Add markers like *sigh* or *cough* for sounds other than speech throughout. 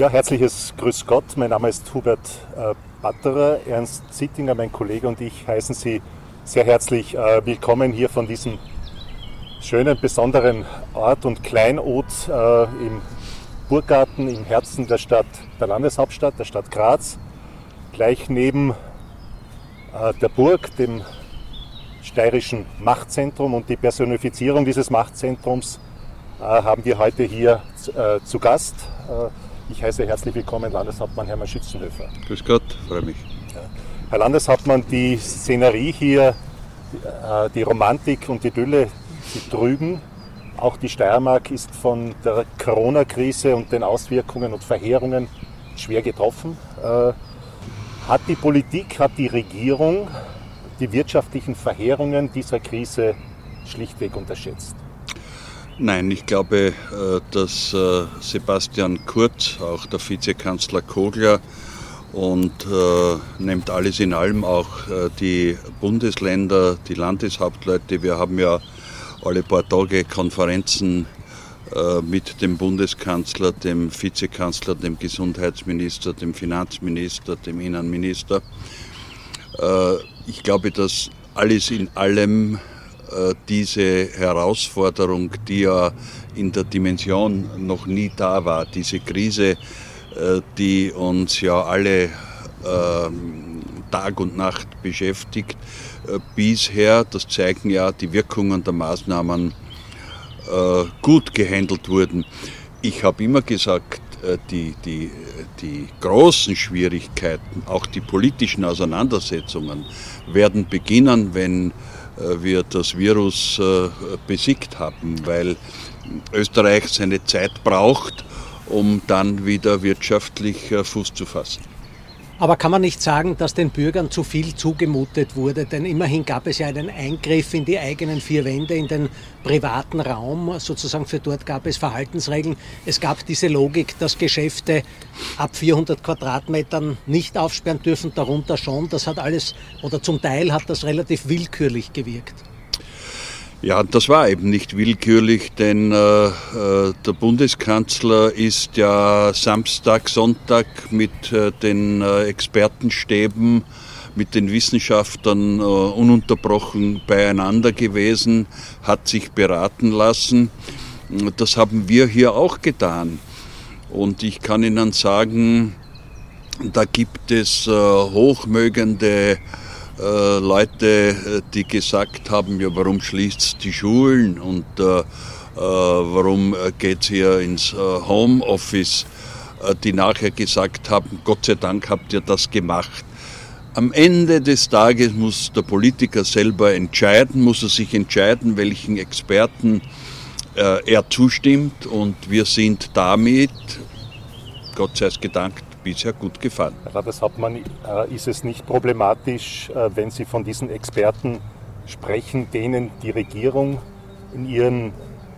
Ja, herzliches Grüß Gott. Mein Name ist Hubert äh, Batterer. Ernst Zittinger, mein Kollege und ich heißen Sie sehr herzlich äh, willkommen hier von diesem schönen, besonderen Ort und Kleinod äh, im Burggarten im Herzen der Stadt, der Landeshauptstadt, der Stadt Graz, gleich neben der Burg, dem steirischen Machtzentrum und die Personifizierung dieses Machtzentrums haben wir heute hier zu Gast. Ich heiße herzlich willkommen Landeshauptmann Hermann Schützenhöfer. Grüß Gott, freue mich. Herr Landeshauptmann, die Szenerie hier, äh, die Romantik und die Idylle, die drüben, auch die Steiermark ist von der Corona-Krise und den Auswirkungen und Verheerungen schwer getroffen. Äh, hat die Politik, hat die Regierung die wirtschaftlichen Verheerungen dieser Krise schlichtweg unterschätzt? Nein, ich glaube, äh, dass äh, Sebastian Kurz, auch der Vizekanzler Kogler und äh, nimmt alles in allem auch die Bundesländer, die Landeshauptleute. Wir haben ja alle paar Tage Konferenzen mit dem Bundeskanzler, dem Vizekanzler, dem Gesundheitsminister, dem Finanzminister, dem Innenminister. Ich glaube, dass alles in allem äh, diese Herausforderung, die ja in der Dimension noch nie da war, diese Krise, äh, die uns ja alle ähm, Tag und Nacht beschäftigt, äh, bisher, das zeigen ja die Wirkungen der Maßnahmen, gut gehandelt wurden. Ich habe immer gesagt, die, die, die großen Schwierigkeiten, auch die politischen Auseinandersetzungen, werden beginnen, wenn äh, wir das Virus äh, besiegt haben, weil Österreich seine Zeit braucht, um dann wieder wirtschaftlich äh, Fuß zu fassen. Aber kann man nicht sagen, dass den Bürgern zu viel zugemutet wurde? Denn immerhin gab es ja einen Eingriff in die eigenen vier Wände, in den privaten Raum. Sozusagen für dort gab es Verhaltensregeln. Es gab diese Logik, dass Geschäfte ab 400 Quadratmetern nicht aufsperren dürfen, darunter schon. Das hat alles, oder zum Teil hat das relativ willkürlich gewirkt. Ja, das war eben nicht willkürlich, denn äh, äh, der Bundeskanzler ist ja Samstag, Sonntag mit äh, den äh, Expertenstäben, mit den Wissenschaftlern äh, ununterbrochen beieinander gewesen, hat sich beraten lassen. Das haben wir hier auch getan. Und ich kann Ihnen sagen, da gibt es äh, hochmögende äh, Leute, äh, die gesagt haben, ja, warum schließt die Schulen und äh, äh warum geht es hier ins äh, Homeoffice, die nachher gesagt haben, Gott sei Dank habt ihr das gemacht. Am Ende des Tages muss der Politiker selber entscheiden, muss er sich entscheiden, welchen Experten er zustimmt und wir sind damit, Gott sei es gedankt, bisher gut gefallen. Herr Landeshauptmann, äh, ist es nicht problematisch, äh, wenn Sie von diesen Experten sprechen, denen die Regierung in ihren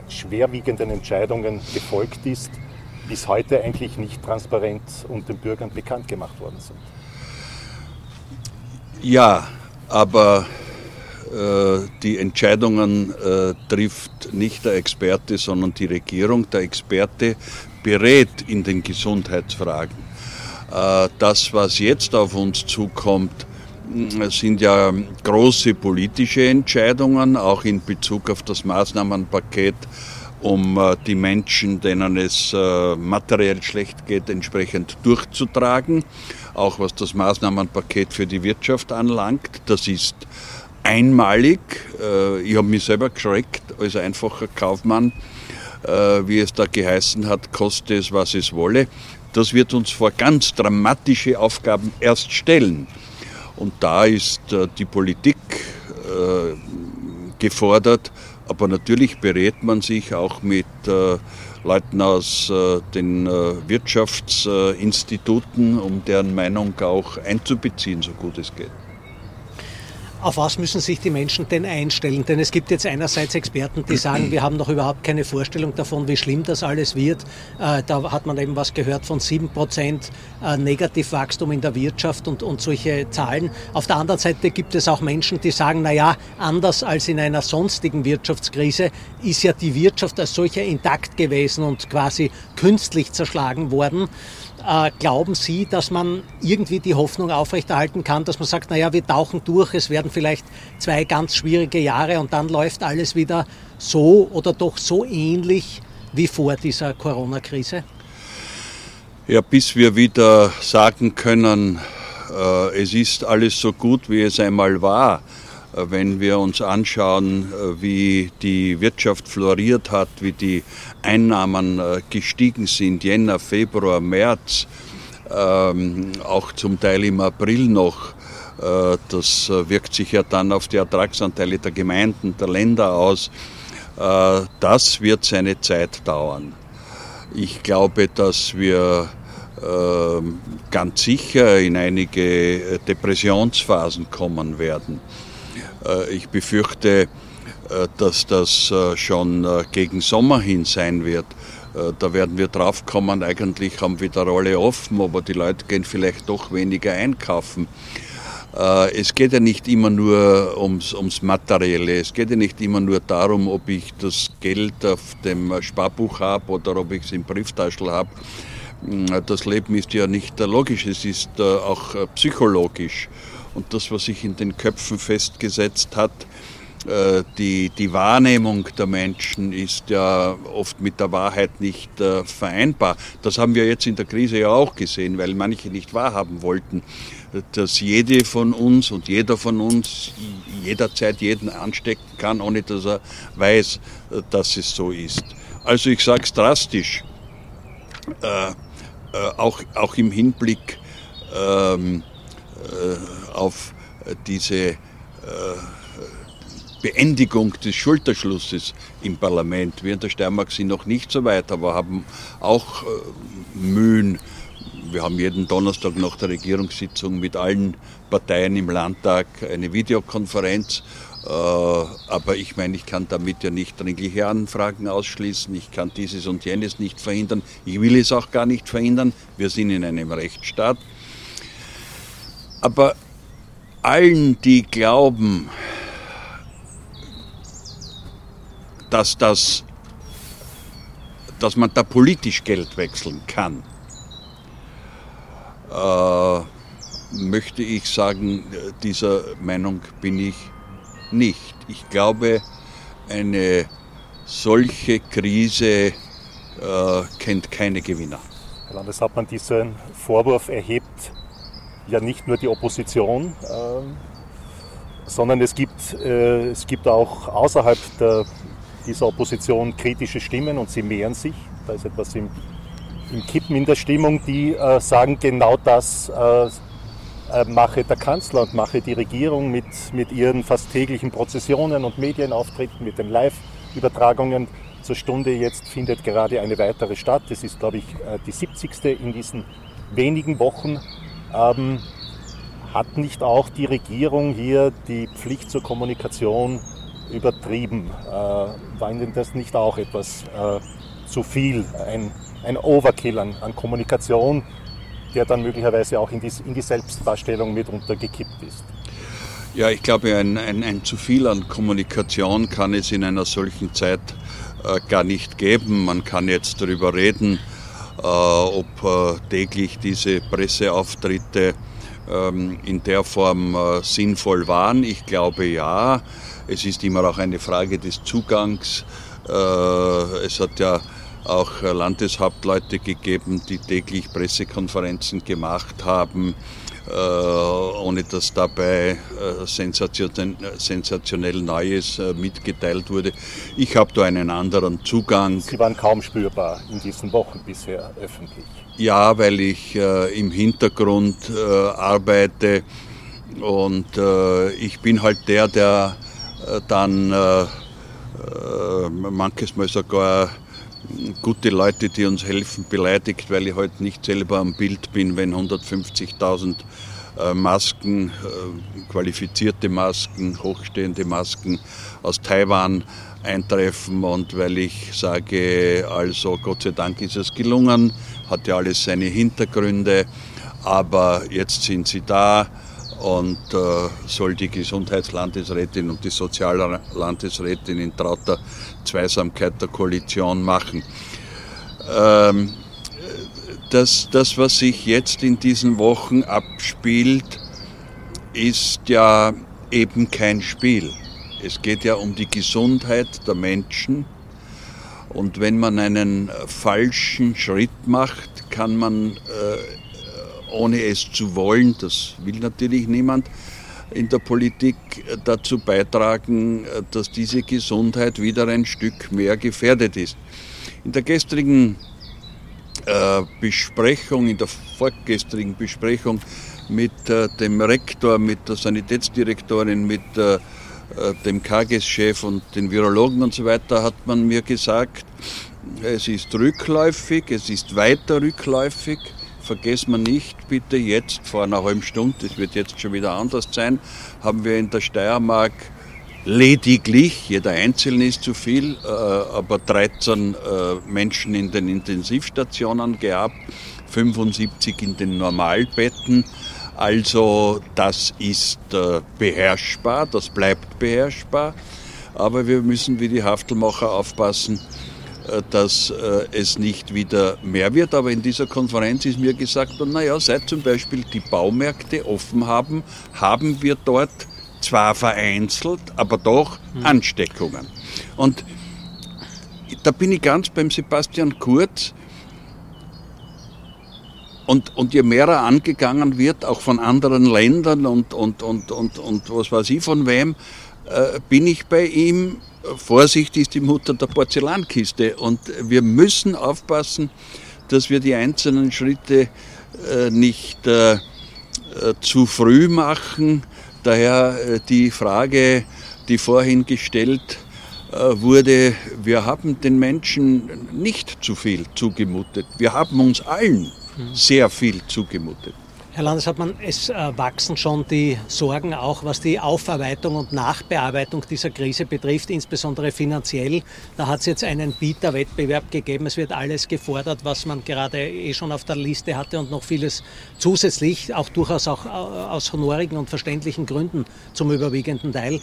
schwerwiegenden Entscheidungen gefolgt ist, bis heute eigentlich nicht transparent und den Bürgern bekannt gemacht worden sind? Ja, aber äh, die Entscheidungen äh, trifft nicht der Experte, sondern die Regierung. Der Experte berät in den Gesundheitsfragen. Äh, das, was jetzt auf uns zukommt, mm, sind ja große politische Entscheidungen, auch in Bezug auf das Maßnahmenpaket, um äh, die Menschen, denen es äh, materiell schlecht geht, entsprechend durchzutragen. Auch was das Maßnahmenpaket für die Wirtschaft anlangt. Das ist einmalig. Ich habe mich selber geschreckt als einfacher Kaufmann, wie es da geheißen hat, koste es, was es wolle das wird uns vor ganz dramatische Aufgaben erst stellen. Und da ist äh, die Politik äh, gefordert, aber natürlich berät man sich auch mit äh, Leuten aus den Wirtschaftsinstituten, um deren Meinung auch einzubeziehen, so gut es geht. Auf was müssen sich die Menschen denn einstellen? Denn es gibt jetzt einerseits Experten, die sagen, wir haben noch überhaupt keine Vorstellung davon, wie schlimm das alles wird. Äh, da hat man eben was gehört von 7% äh, Negativwachstum in der Wirtschaft und, und solche Zahlen. Auf der anderen Seite gibt es auch Menschen, die sagen, na ja, anders als in einer sonstigen Wirtschaftskrise ist ja die Wirtschaft als solcher intakt gewesen und quasi künstlich zerschlagen worden. Äh, glauben Sie, dass man irgendwie die Hoffnung aufrechterhalten kann, dass man sagt, naja, wir tauchen durch, es werden vielleicht zwei ganz schwierige Jahre und dann läuft alles wieder so oder doch so ähnlich wie vor dieser Corona-Krise? Ja, bis wir wieder sagen können, äh, es ist alles so gut, wie es einmal war, wenn wir uns anschauen, äh, wie die Wirtschaft floriert hat, wie die Einnahmen äh, gestiegen sind, Jänner, Februar, März, ähm, auch zum Teil im April noch. Das wirkt sich ja dann auf die Ertragsanteile der Gemeinden, der Länder aus. Das wird seine Zeit dauern. Ich glaube, dass wir ähm, ganz sicher in einige Depressionsphasen kommen werden. Äh, ich befürchte, äh, dass das äh, schon gegen Sommer hin sein wird. Da werden wir draufkommen, eigentlich haben wir wieder alle offen, aber die Leute gehen vielleicht doch weniger einkaufen. Es geht ja nicht immer nur ums, ums Materielle, es geht ja nicht immer nur darum, ob ich das Geld auf dem Sparbuch habe oder ob ich es im Brieftaschel habe. Das Leben ist ja nicht logisch, es ist auch psychologisch und das, was sich in den Köpfen festgesetzt hat, äh, die, die Wahrnehmung der Menschen ist ja oft mit der Wahrheit nicht äh, vereinbar. Das haben wir jetzt in der Krise ja auch gesehen, weil manche nicht wahrhaben wollten, dass jede von uns und jeder von uns jederzeit jeden anstecken kann, ohne dass er weiß, äh, dass es so ist. Also ich sage es drastisch, äh, äh, auch, auch im Hinblick ähm, äh, auf diese äh, Beendigung des Schulterschlusses im Parlament. Wir in der Steiermark sind noch nicht so weit, aber haben auch äh, Mühen. Wir haben jeden Donnerstag nach der Regierungssitzung mit allen Parteien im Landtag eine Videokonferenz. Aber ich meine, ich kann damit ja nicht dringliche Anfragen ausschließen. Ich kann dieses und jenes nicht verhindern. Ich will es auch gar nicht verhindern. Wir sind in einem Rechtsstaat. Aber allen, die glauben, dass, das, dass man da politisch Geld wechseln kann, äh, möchte ich sagen, dieser Meinung bin ich nicht. Ich glaube, eine solche Krise äh, kennt keine Gewinner. Herr Landeshauptmann, diesen Vorwurf erhebt ja nicht nur die Opposition, äh, sondern es gibt, äh, es gibt auch außerhalb der, dieser Opposition kritische Stimmen und sie mehren sich. Da ist etwas im, im Kippen in der Stimmung, die äh, sagen, genau das äh, mache der Kanzler und mache die Regierung mit, mit ihren fast täglichen Prozessionen und Medienauftritten, mit den Live-Übertragungen zur Stunde. Jetzt findet gerade eine weitere statt. Das ist, glaube ich, die 70. in diesen wenigen Wochen. Ähm, hat nicht auch die Regierung hier die Pflicht zur Kommunikation übertrieben? Äh, war Ihnen das nicht auch etwas äh, zu viel, ein, ein Overkill an, an, Kommunikation, der dann möglicherweise auch in die, in die Selbstdarstellung mitunter gekippt ist? Ja, ich glaube, ein, ein, ein zu viel an Kommunikation kann es in einer solchen Zeit äh, gar nicht geben. Man kann jetzt darüber reden, ob äh, täglich diese Presseauftritte ähm, in der Form äh, sinnvoll waren. Ich glaube ja. Es ist immer auch eine Frage des Zugangs. Es hat ja auch Landeshauptleute gegeben, die täglich Pressekonferenzen gemacht haben äh, ohne dass dabei äh, sensationell Neues äh, mitgeteilt wurde. Ich habe da einen anderen Zugang. Sie waren kaum spürbar in diesen Wochen bisher öffentlich. Ja, weil ich im Hintergrund arbeite und ich bin halt der, der dann manches Mal sogar gute Leute, die uns helfen, beleidigt, weil ich heute nicht selber am Bild bin, wenn 150.000 äh, Masken, äh, qualifizierte Masken, hochstehende Masken aus Taiwan eintreffen und weil ich sage, also Gott sei Dank ist es gelungen, hat ja alles seine Hintergründe, aber jetzt sind sie da und äh, soll die Gesundheitslandesrätin und die Soziallandesrätin in trauter Zweisamkeit der Koalition machen. Ähm, das, das, was sich jetzt in diesen Wochen abspielt, ist ja eben kein Spiel. Es geht ja um die Gesundheit der Menschen. Und wenn man einen falschen Schritt macht, kann man, äh, ohne es zu wollen, das will natürlich niemand, in der Politik dazu beitragen, dass diese Gesundheit wieder ein Stück mehr gefährdet ist. In der gestrigen äh, Besprechung, in der vorgestrigen Besprechung mit äh, dem Rektor, mit der Sanitätsdirektorin, mit äh, dem KGS-Chef und den Virologen und so weiter, hat man mir gesagt, es ist rückläufig, es ist weiter rückläufig. Vergessen wir nicht, bitte jetzt vor einer halben Stunde, es wird jetzt schon wieder anders sein, haben wir in der Steiermark lediglich, jeder Einzelne ist zu viel, äh, aber 13 äh, Menschen in den Intensivstationen gehabt, 75 in den Normalbetten. Also das ist äh, beherrschbar, das bleibt beherrschbar, aber wir müssen wie die Haftelmacher aufpassen, dass es nicht wieder mehr wird. Aber in dieser Konferenz ist mir gesagt worden, naja, seit zum Beispiel die Baumärkte offen haben, haben wir dort zwar vereinzelt, aber doch mhm. Ansteckungen. Und da bin ich ganz beim Sebastian Kurz. Und, und je mehr er angegangen wird, auch von anderen Ländern und, und, und, und, und was weiß ich von wem, äh, bin ich bei ihm. Vorsicht ist die Mutter der Porzellankiste. Und wir müssen aufpassen, dass wir die einzelnen Schritte äh, nicht äh, äh zu früh machen, Daher äh, die Frage, die vorhin gestellt äh, wurde, wir haben den Menschen nicht zu viel zugemutet. Wir haben uns allen mhm. sehr viel zugemutet. Herr Landeshauptmann, es äh, wachsen schon die Sorgen auch, was die Aufarbeitung und Nachbearbeitung dieser Krise betrifft, insbesondere finanziell. Da hat es jetzt einen Bieterwettbewerb gegeben. Es wird alles gefordert, was man gerade eh schon auf der Liste hatte und noch vieles zusätzlich, auch durchaus auch äh, aus honorigen und verständlichen Gründen zum überwiegenden Teil.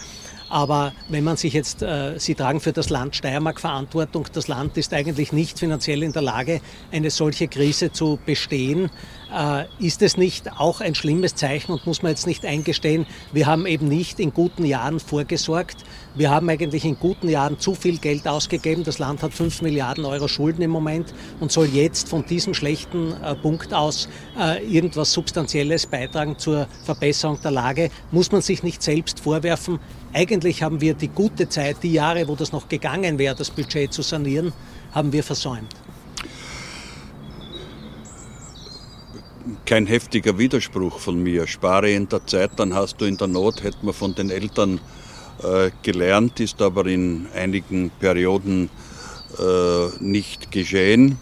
Aber wenn man sich jetzt, äh, Sie tragen für das Land Steiermark Verantwortung, das Land ist eigentlich nicht finanziell in der Lage, eine solche Krise zu bestehen. Äh, ist es nicht auch ein schlimmes Zeichen und muss man jetzt nicht eingestehen, wir haben eben nicht in guten Jahren vorgesorgt. Wir haben eigentlich in guten Jahren zu viel Geld ausgegeben. Das Land hat 5 Milliarden Euro Schulden im Moment und soll jetzt von diesem schlechten äh, Punkt aus äh, irgendwas Substanzielles beitragen zur Verbesserung der Lage. Muss man sich nicht selbst vorwerfen. Eigentlich haben wir die gute Zeit, die Jahre, wo das noch gegangen wäre, das Budget zu sanieren, haben wir versäumt. kein heftiger Widerspruch von mir. Spare in der Zeit, dann hast du in der Not, hätte man von den Eltern äh, gelernt, ist aber in einigen Perioden äh, nicht geschehen.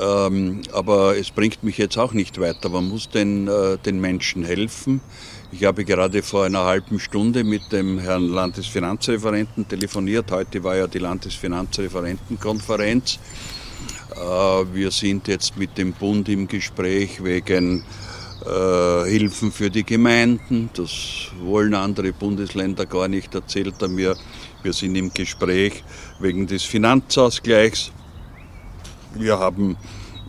Ähm, aber es bringt mich jetzt auch nicht weiter. Man muss den, äh, den Menschen helfen. Ich habe gerade vor einer halben Stunde mit dem Herrn Landesfinanzreferenten telefoniert. Heute war ja die Landesfinanzreferentenkonferenz. Wir sind jetzt mit dem Bund im Gespräch wegen äh, Hilfen für die Gemeinden. Das wollen andere Bundesländer gar nicht, erzählt er mir. Wir sind im Gespräch wegen des Finanzausgleichs. Wir haben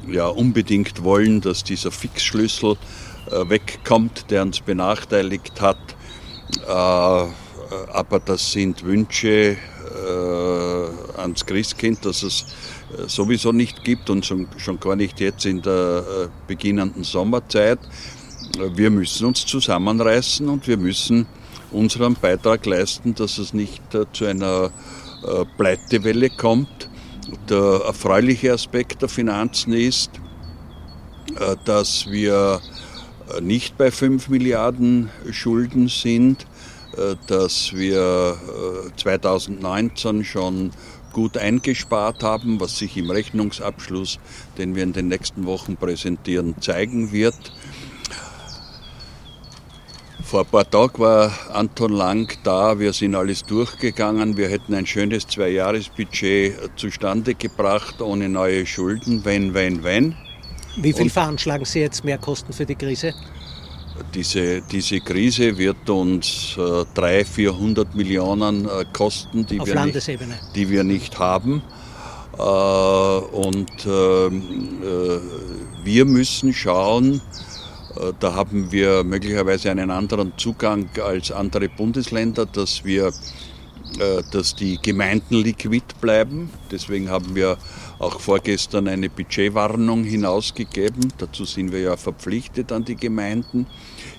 ja unbedingt wollen, dass dieser Fixschlüssel äh, wegkommt, der uns benachteiligt hat. aber das sind Wünsche ans Christkind, dass es äh, sowieso nicht gibt und schon, schon gar nicht jetzt in der äh, beginnenden Sommerzeit. Äh, wir müssen uns zusammenreißen und wir müssen unseren Beitrag leisten, dass es nicht zu einer Pleitewelle kommt. Der erfreuliche Aspekt der Finanzen ist, dass wir nicht bei 5 Milliarden Schulden sind, dass wir 2019 schon gut eingespart haben, was sich im Rechnungsabschluss, den wir in den nächsten Wochen präsentieren, zeigen wird. Vor ein paar Tagen war Anton Lang da, wir sind alles durchgegangen. Wir hätten ein schönes Zwei-Jahres-Budget zustande gebracht, ohne neue Schulden, wenn, wenn, wenn. Wie viel Und veranschlagen Sie jetzt mehr Kosten für die Krise? Diese, diese Krise wird uns äh, 300, 400 Millionen äh, kosten, die wir, nicht, die wir nicht haben. Äh, und ähm, äh, wir müssen schauen, äh, da haben wir möglicherweise einen anderen Zugang als andere Bundesländer, dass wir äh, dass die Gemeinden liquid bleiben. Deswegen haben wir auch vorgestern eine Budgetwarnung hinausgegeben. Dazu sind wir ja verpflichtet an die Gemeinden.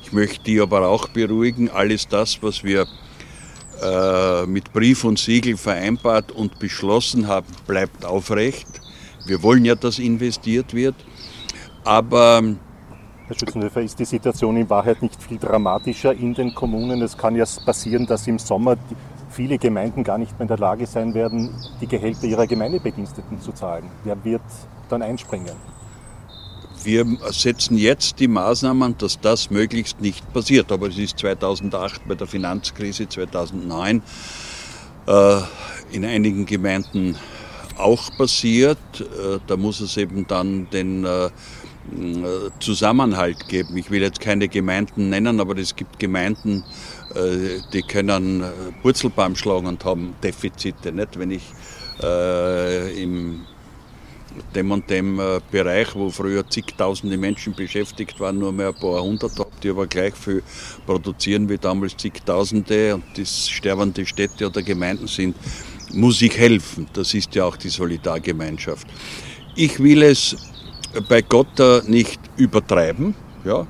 Ich möchte die aber auch beruhigen. Alles das, was wir äh, mit Brief und Siegel vereinbart und beschlossen haben, bleibt aufrecht. Wir wollen ja, dass investiert wird. Aber Herr Schützenhöfer, ist die Situation in Wahrheit nicht viel dramatischer in den Kommunen? Es kann ja passieren, dass im Sommer viele Gemeinden gar nicht mehr in der Lage sein werden, die Gehälter ihrer Gemeindebediensteten zu zahlen. Wer wird dann einspringen? Wir setzen jetzt die Maßnahmen, dass das möglichst nicht passiert. Aber es ist 2008 bei der Finanzkrise, 2009 äh, in einigen Gemeinden auch passiert. Äh, da muss es eben dann den äh, Zusammenhalt geben. Ich will jetzt keine Gemeinden nennen, aber es gibt Gemeinden, äh, die können Purzelbaum äh, schlagen und haben Defizite. Nicht? Wenn ich äh, im dem und dem äh, Bereich, wo früher zigtausende Menschen beschäftigt waren, nur mehr ein paar hundert habe, die aber gleich viel produzieren wie damals zigtausende und das sterbende Städte oder Gemeinden sind, muss ich helfen. Das ist ja auch die Solidargemeinschaft. Ich will es bei Gott nicht übertreiben, ja,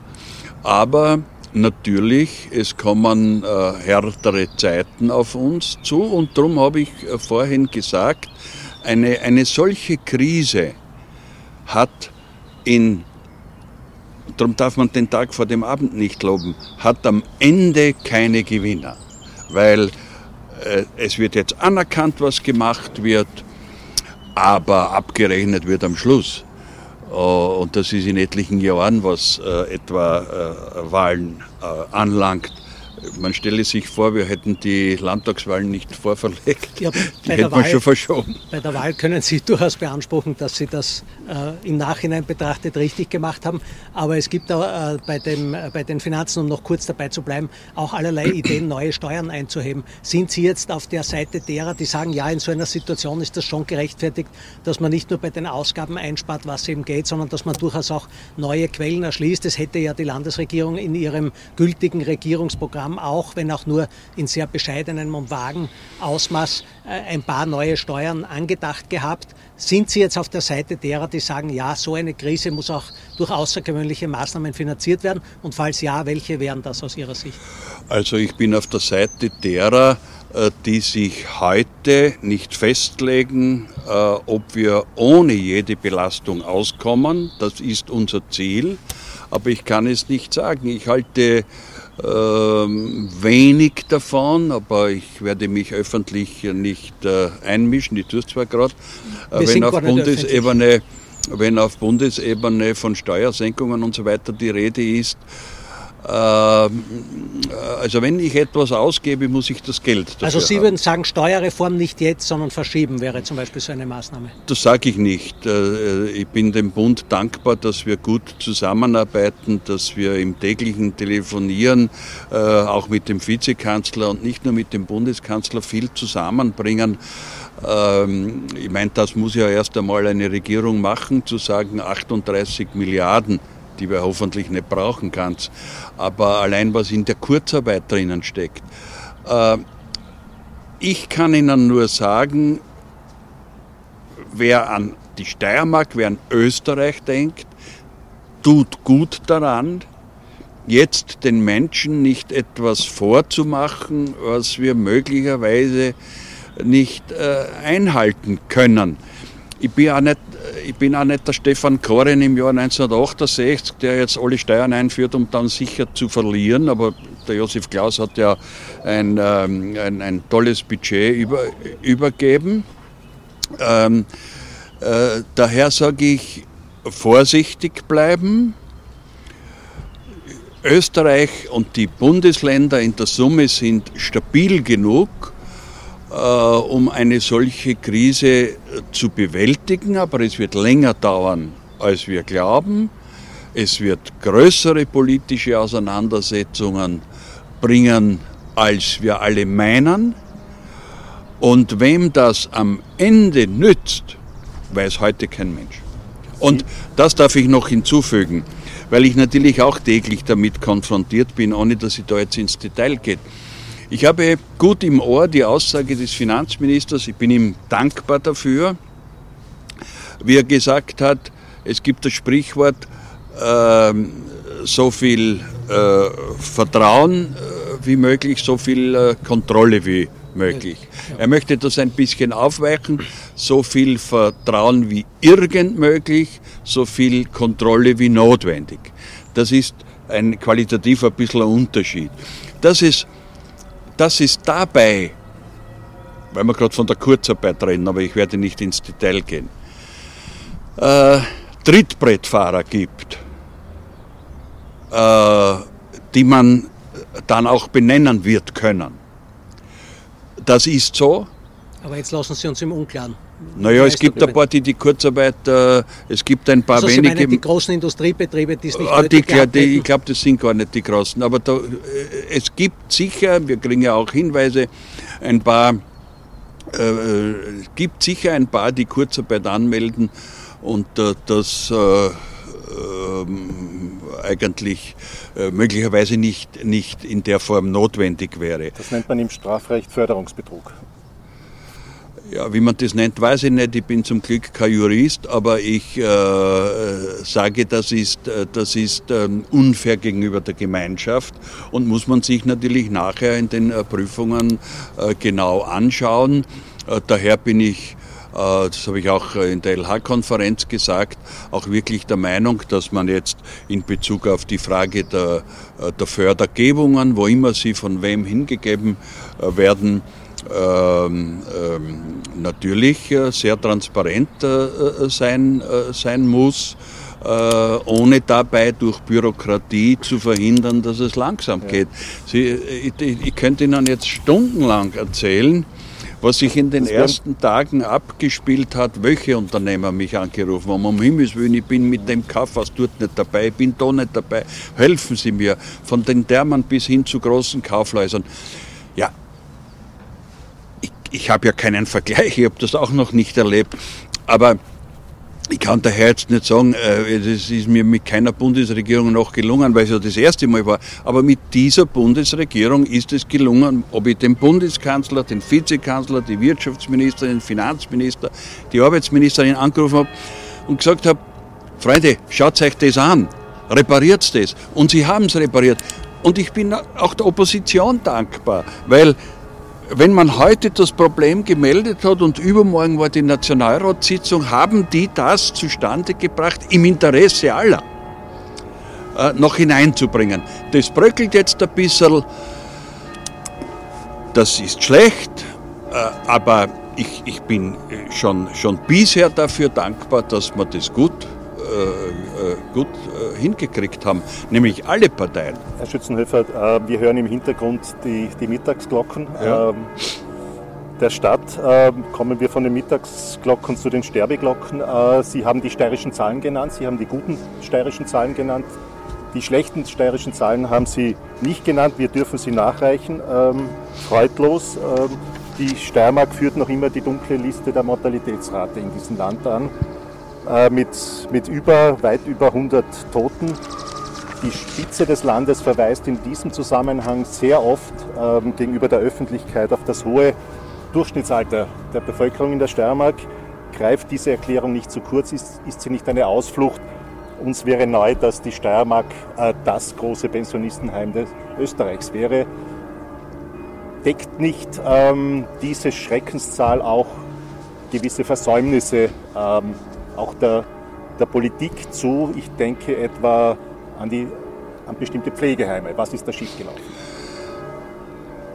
aber natürlich, es kommen äh, härtere Zeiten auf uns zu und darum habe ich äh, vorhin gesagt, eine, eine solche Krise hat in, darum darf man den Tag vor dem Abend nicht loben, hat am Ende keine Gewinner, weil äh, es wird jetzt anerkannt, was gemacht wird, aber abgerechnet wird am Schluss. Äh, und das ist in etlichen Jahren, was äh, etwa äh, Wahlen anlangt. Man stelle sich vor, wir hätten die Landtagswahlen nicht vorverlegt. Ja, die hätten wir schon verschoben. Bei der Wahl können Sie *laughs* durchaus beanspruchen, dass Sie das äh, im Nachhinein betrachtet richtig gemacht haben. Aber es gibt auch äh, bei, dem, äh, bei den Finanzen, um noch kurz dabei zu bleiben, auch allerlei *clears throat* Ideen, neue Steuern einzuheben. Sind Sie jetzt auf der Seite derer, die sagen, ja, in so einer Situation ist das schon gerechtfertigt, dass man nicht nur bei den Ausgaben einspart, was eben geht, sondern dass man durchaus auch neue Quellen erschließt? Das hätte ja die Landesregierung in ihrem gültigen Regierungsprogramm auch, wenn auch nur in sehr bescheidenem und vagen Ausmaß, äh, ein paar neue Steuern angedacht gehabt. Sind Sie jetzt auf der Seite derer, die sagen, ja, so eine Krise muss auch durch außergewöhnliche Maßnahmen finanziert werden? Und falls ja, welche wären das aus Ihrer Sicht? Also ich bin auf der Seite derer, äh, die sich heute nicht festlegen, äh, ob wir ohne jede Belastung auskommen. Das ist unser Ziel. Aber ich kann es nicht sagen. Ich halte ähm, wenig davon, aber ich werde mich öffentlich nicht äh, einmischen. Ich tue es zwar gerade, äh, wenn auf Bundesebene, wenn auf Bundesebene von Steuersenkungen und so weiter die Rede ist, also wenn ich etwas ausgebe, muss ich das Geld dafür Also Sie würden sagen, Steuerreform nicht jetzt, sondern verschieben wäre zum Beispiel so eine Maßnahme? Das sage ich nicht. Äh, ich bin dem Bund dankbar, dass wir gut zusammenarbeiten, dass wir im täglichen Telefonieren äh, auch mit dem Vizekanzler und nicht nur mit dem Bundeskanzler viel zusammenbringen. Ähm, ich meine, das muss ja erst einmal eine Regierung machen, zu sagen 38 Milliarden die wir hoffentlich nicht brauchen kann. Aber allein was in der Kurzarbeit drinnen steckt. Äh, ich kann Ihnen nur sagen, wer an die Steiermark, wer an Österreich denkt, tut gut daran, jetzt den Menschen nicht etwas vorzumachen, was wir möglicherweise nicht äh, einhalten können. Ich bin auch nicht ich bin auch nicht der Stefan Koren im Jahr 1968, der jetzt alle Steuern einführt, um dann sicher zu verlieren. Aber der Josef Klaus hat ja ein, ähm, ein, ein tolles Budget über, übergeben. Ähm, äh, daher sage ich, vorsichtig bleiben. Österreich und die Bundesländer in der Summe sind stabil genug, äh, um eine solche Krise zu bewältigen, aber es wird länger dauern, als wir glauben. Es wird größere politische Auseinandersetzungen bringen, als wir alle meinen. Und wem das am Ende nützt, weiß heute kein Mensch. Und das darf ich noch hinzufügen, weil ich natürlich auch täglich damit konfrontiert bin, ohne dass ich da jetzt ins Detail geht. Ich habe gut im Ohr die Aussage des Finanzministers, ich bin ihm dankbar dafür, wie er gesagt hat, es gibt das Sprichwort, äh, so viel äh, Vertrauen äh, wie möglich, so viel äh, Kontrolle wie möglich. Er möchte das ein bisschen aufweichen, so viel Vertrauen wie irgend möglich, so viel Kontrolle wie notwendig. Das ist ein qualitativ ein bisschen Unterschied. Das ist, das ist dabei, weil wir gerade von der Kurzarbeit reden, aber ich werde nicht ins Detail gehen, äh, Trittbrettfahrer gibt, äh, die man dann auch benennen wird können. Das ist so. Aber jetzt lassen Sie uns im Unklaren. Naja, es gibt ein paar, die die Kurzarbeit, äh, es gibt ein paar also Sie wenige. meinen die großen Industriebetriebe, die es nicht Ah, die, die, ich glaube, das sind gar nicht die großen. Aber da, äh, es gibt sicher, wir kriegen ja auch Hinweise, ein paar, äh, es gibt sicher ein paar, die Kurzarbeit anmelden und äh, das äh, ähm, eigentlich äh, möglicherweise nicht, nicht in der Form notwendig wäre. Das nennt man im Strafrecht Förderungsbetrug. Ja, wie man das nennt, weiß ich nicht. Ich bin zum Glück kein Jurist, aber ich äh, sage, das ist, äh, das ist ähm, unfair gegenüber der Gemeinschaft und muss man sich natürlich nachher in den äh, Prüfungen äh, genau anschauen. Äh, daher bin ich, äh, das habe ich auch äh, in der LH-Konferenz gesagt, auch wirklich der Meinung, dass man jetzt in Bezug auf die Frage der, äh, der Fördergebungen, wo immer sie von wem hingegeben äh, werden, ähm, ähm, natürlich äh, sehr transparent äh, äh, sein, äh, sein muss, äh, ohne dabei durch Bürokratie zu verhindern, dass es langsam geht. Sie, ich, ich, ich könnte Ihnen jetzt stundenlang erzählen, was sich in den Das ersten Tagen abgespielt hat, welche Unternehmer mich angerufen haben. Um Himmels Willen, ich bin mit dem Kaufhaus dort nicht dabei, ich bin da nicht dabei, helfen Sie mir. Von den Dermann bis hin zu großen Kaufhäusern. Ich habe ja keinen Vergleich, ich habe das auch noch nicht erlebt. Aber ich kann daher jetzt nicht sagen, äh, das ist mir mit keiner Bundesregierung noch gelungen, weil es ja das erste Mal war. Aber mit dieser Bundesregierung ist es gelungen, ob ich den Bundeskanzler, den Vizekanzler, die Wirtschaftsministerin, den Finanzminister, die Arbeitsministerin angerufen habe und gesagt habe, Freunde, schaut euch das an, repariert das. Und sie haben es repariert. Und ich bin auch der Opposition dankbar, weil wenn man heute das Problem gemeldet hat und übermorgen war die Nationalratssitzung, haben die das zustande gebracht im Interesse aller äh, noch hineinzubringen. Das bröckelt jetzt ein bisschen, das ist schlecht, äh, aber ich, ich bin äh, schon, schon bisher dafür dankbar, dass wir das gut, äh, gut hingekriegt haben, nämlich alle Parteien. Herr Schützenhöfer, äh, wir hören im Hintergrund die, die Mittagsglocken Ja. ähm, der Stadt. Ähm, Kommen wir von den Mittagsglocken zu den Sterbeglocken. Äh, Sie haben die steirischen Zahlen genannt, Sie haben die guten steirischen Zahlen genannt. Die schlechten steirischen Zahlen haben Sie nicht genannt, wir dürfen sie nachreichen. Ähm, freudlos. Ähm, die Steiermark führt noch immer die dunkle Liste der Mortalitätsrate in diesem Land an, äh, mit, mit über, weit über 100 Toten. Die Spitze des Landes verweist in diesem Zusammenhang sehr oft ähm, gegenüber der Öffentlichkeit auf das hohe Durchschnittsalter der Bevölkerung in der Steiermark. Greift diese Erklärung nicht zu kurz? Ist, ist sie nicht eine Ausflucht? Uns wäre neu, dass die Steiermark äh, das große Pensionistenheim des Österreichs wäre. Deckt nicht ähm, diese Schreckenszahl auch gewisse Versäumnisse ähm, auch der, der Politik zu? Ich denke etwa an, die, an bestimmte Pflegeheime. Was ist da schiefgelaufen?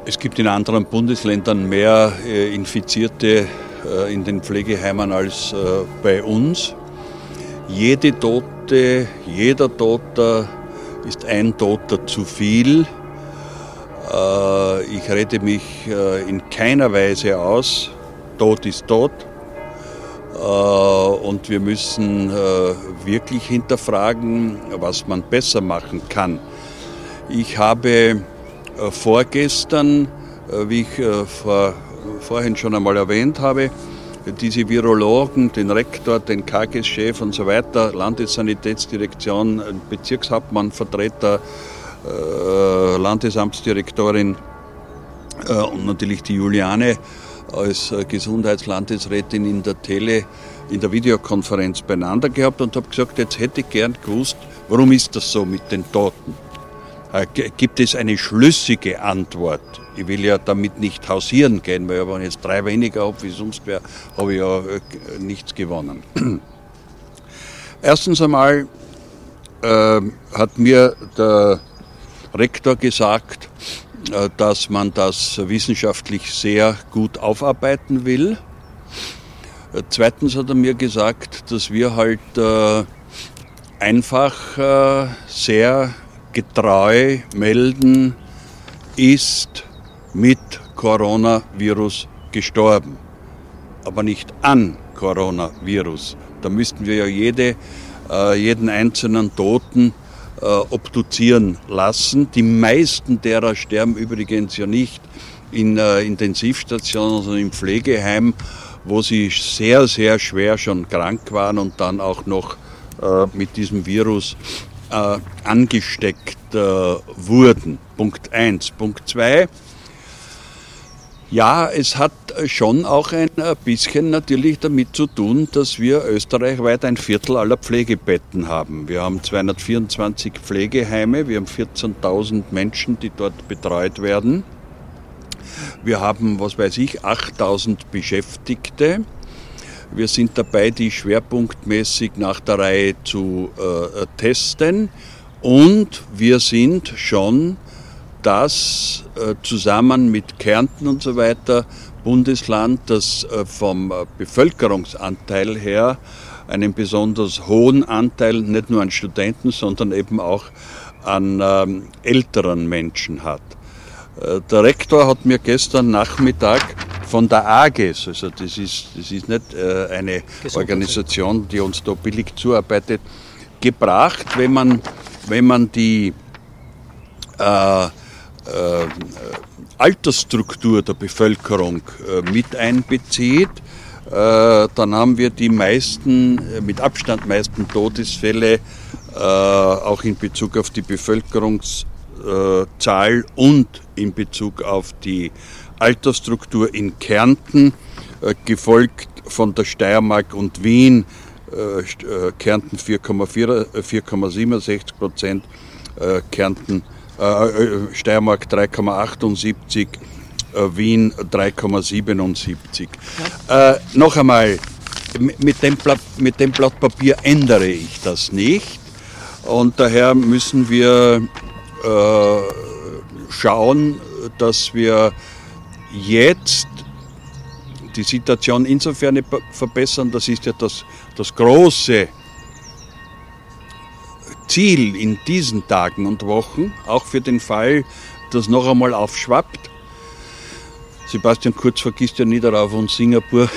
Es gibt in anderen Bundesländern mehr äh, Infizierte äh, in den Pflegeheimen als äh, bei uns. Jede Tote, jeder Toter ist ein Toter zu viel. Ich rede mich in keiner Weise aus. Tod ist tot. Und wir müssen wirklich hinterfragen, was man besser machen kann. Ich habe vorgestern, wie ich vor vorhin schon einmal erwähnt habe, diese Virologen, den Rektor, den KGS-Chef und so weiter, Landessanitätsdirektion, Bezirkshauptmann, Vertreter, äh, Landesamtsdirektorin äh, und natürlich die Juliane als äh, Gesundheitslandesrätin in der Tele, in der Videokonferenz beieinander gehabt und habe gesagt, jetzt hätte ich gern gewusst, warum ist das so mit den Toten? Äh, gibt es eine schlüssige Antwort? Ich will ja damit nicht hausieren gehen, weil wenn ich jetzt drei weniger habe wie sonst wäre, habe ich ja äh, nichts gewonnen. *clears throat* Erstens einmal äh, hat mir der Rektor gesagt, äh, dass man das wissenschaftlich sehr gut aufarbeiten will. Äh, zweitens hat er mir gesagt, dass wir halt äh, einfach sehr getreu melden, ist mit Coronavirus gestorben, aber nicht an Coronavirus. Da müssten wir ja jede, äh, jeden einzelnen Toten äh, obduzieren lassen. Die meisten derer sterben übrigens ja nicht in äh, Intensivstationen, sondern im Pflegeheim, wo sie sehr, sehr schwer schon krank waren und dann auch noch äh, mit diesem Virus äh, angesteckt äh, wurden. Punkt 1. Punkt 2. Ja, es hat schon auch ein bisschen natürlich damit zu tun, dass wir österreichweit ein Viertel aller Pflegebetten haben. Wir haben 224 Pflegeheime, wir haben 14.000 Menschen, die dort betreut werden. Wir haben, was weiß ich, 8.000 Beschäftigte. Wir sind dabei, die schwerpunktmäßig nach der Reihe zu äh, testen und wir sind schon das äh, zusammen mit Kärnten und so weiter Bundesland, das äh, vom äh, Bevölkerungsanteil her einen besonders hohen Anteil nicht nur an Studenten, sondern eben auch an ähm, älteren Menschen hat. Äh, der Rektor hat mir gestern Nachmittag von der AGES, also das ist, das ist nicht äh, eine Organisation, die uns da billig zuarbeitet, gebracht, wenn man, wenn man die äh, äh, Altersstruktur der Bevölkerung äh, mit einbezieht, äh, dann haben wir die meisten, mit Abstand meisten Todesfälle auch in Bezug auf die Bevölkerungszahl und in Bezug auf die Altersstruktur in Kärnten, äh, gefolgt von der Steiermark und Wien. Äh, äh, Kärnten 4,67 Prozent, Kärnten, Steiermark 3,78, Wien 3,77. Ja. noch einmal, mit dem, Blatt, mit dem Blatt Papier ändere ich das nicht und daher müssen wir äh, schauen, dass wir jetzt die Situation insofern verbessern, das ist ja das, das große Ziel in diesen Tagen und Wochen, auch für den Fall, dass noch einmal aufschwappt. Sebastian Kurz vergisst ja nie darauf, uns Singapur